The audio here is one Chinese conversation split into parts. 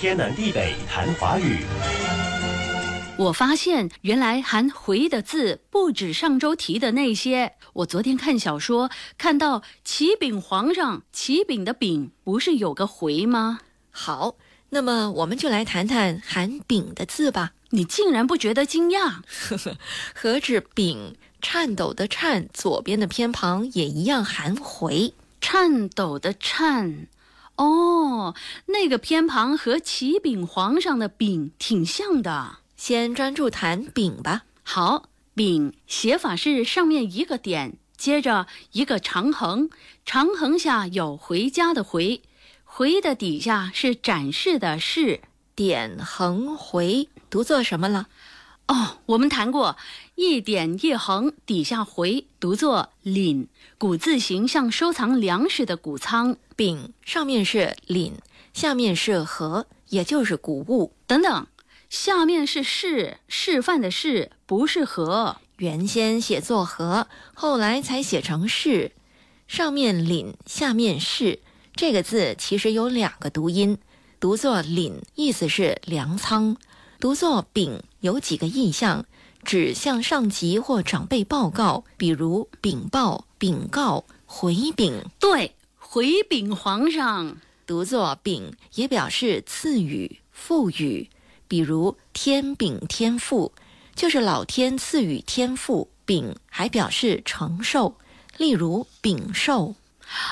天南地北谈华语。我发现原来含“回”的字不止上周提的那些。我昨天看小说看到启禀皇上，启禀的“禀”不是有个“回”吗？好，那么我们就来谈谈含“丙”的字吧。你竟然不觉得惊讶？何止“丙”，颤抖的“颤”左边的偏旁也一样含“回”。颤抖的“颤”，哦，那个偏旁和启禀皇上的“禀”挺像的。先专注谈“禀”吧。好，“禀”写法是上面一个点，接着一个长横，长横下有回家的“回”，回的底下是展示的“示”，点横回读作什么了？哦，我们谈过，一点一横底下回读作“廪”，古字形像收藏粮食的谷仓。丙上面是廪，下面是禾，也就是谷物。等等，下面是示，示范的示，不是禾。原先写作禾，后来才写成示。上面廪，下面示，这个字其实有两个读音，读作廪，意思是粮仓。读作禀有几个意象，指向上级或长辈报告，比如禀报、禀告、回禀。对，回禀皇上。读作禀也表示赐予、赋予，比如天禀天赋，就是老天赐予天赋。禀还表示承受，例如禀受。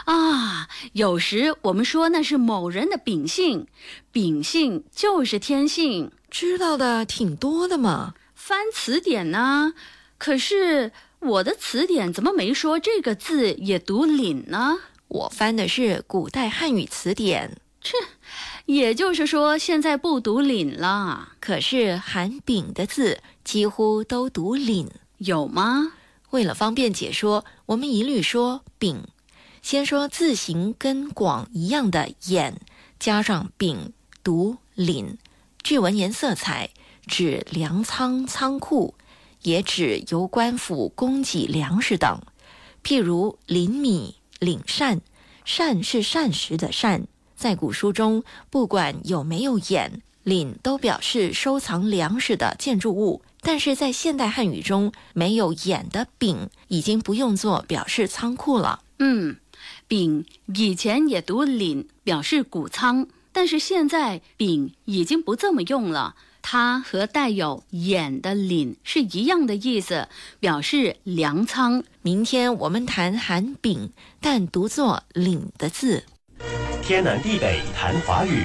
啊，有时我们说那是某人的秉性，秉性就是天性，知道的挺多的嘛。翻词典呢，可是我的词典怎么没说这个字也读领呢？我翻的是古代汉语词典。切，也就是说现在不读领了。可是含丙的字几乎都读领，有吗？为了方便解说，我们一律说丙。先说字形跟广一样的“眼”，加上“丙”，读“廪”。据文言色彩，指粮仓、仓库，也指由官府供给粮食等。譬如廪米、廪膳，膳是膳食的膳。在古书中，不管有没有“眼”，“廪”都表示收藏粮食的建筑物。但是在现代汉语中，没有“眼”的“丙”已经不用作表示仓库了。嗯。丙以前也读廪，表示谷仓，但是现在丙已经不这么用了。它和带有眼的廪是一样的意思，表示粮仓。明天我们谈含丙但读作廪的字。天南地北谈华语。